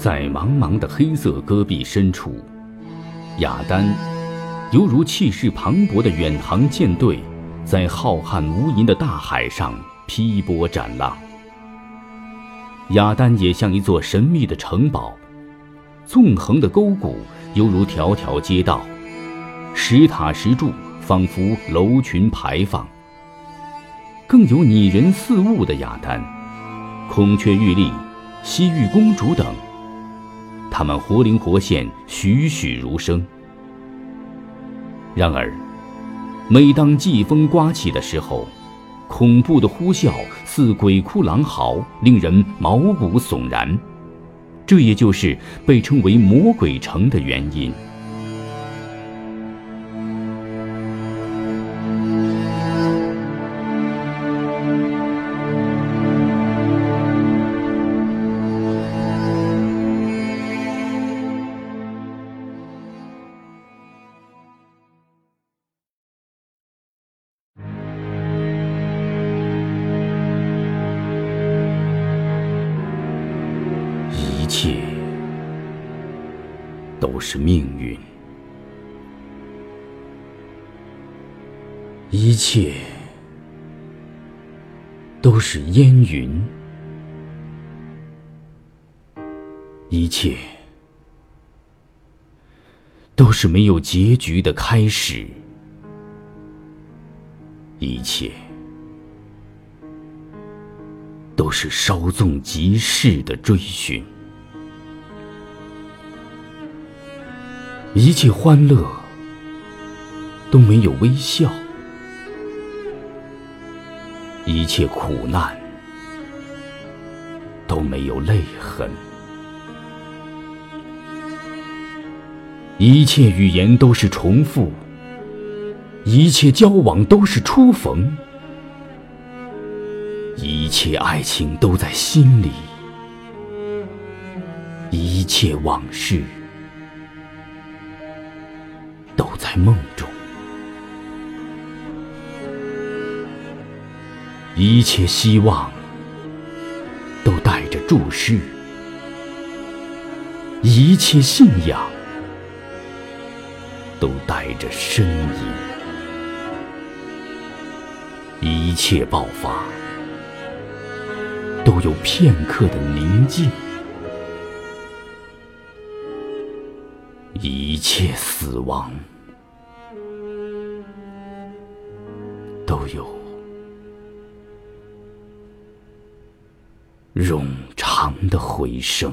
在茫茫的黑色戈壁深处，雅丹犹如气势磅礴的远航舰队，在浩瀚无垠的大海上劈波斩浪。雅丹也像一座神秘的城堡，纵横的沟谷犹如条条街道，石塔石柱仿佛楼群排放。更有拟人似物的雅丹，孔雀玉立、西域公主等，他们活灵活现，栩栩如生。然而，每当季风刮起的时候，恐怖的呼啸似鬼哭狼嚎，令人毛骨悚然。这也就是被称为“魔鬼城”的原因。都是命运，一切都是烟云，一切都是没有结局的开始，一切都是稍纵即逝的追寻。一切欢乐都没有微笑，一切苦难都没有泪痕，一切语言都是重复，一切交往都是初逢，一切爱情都在心里，一切往事。在梦中，一切希望都带着注视，一切信仰都带着呻吟，一切爆发都有片刻的宁静，一切死亡。都有冗长的回声。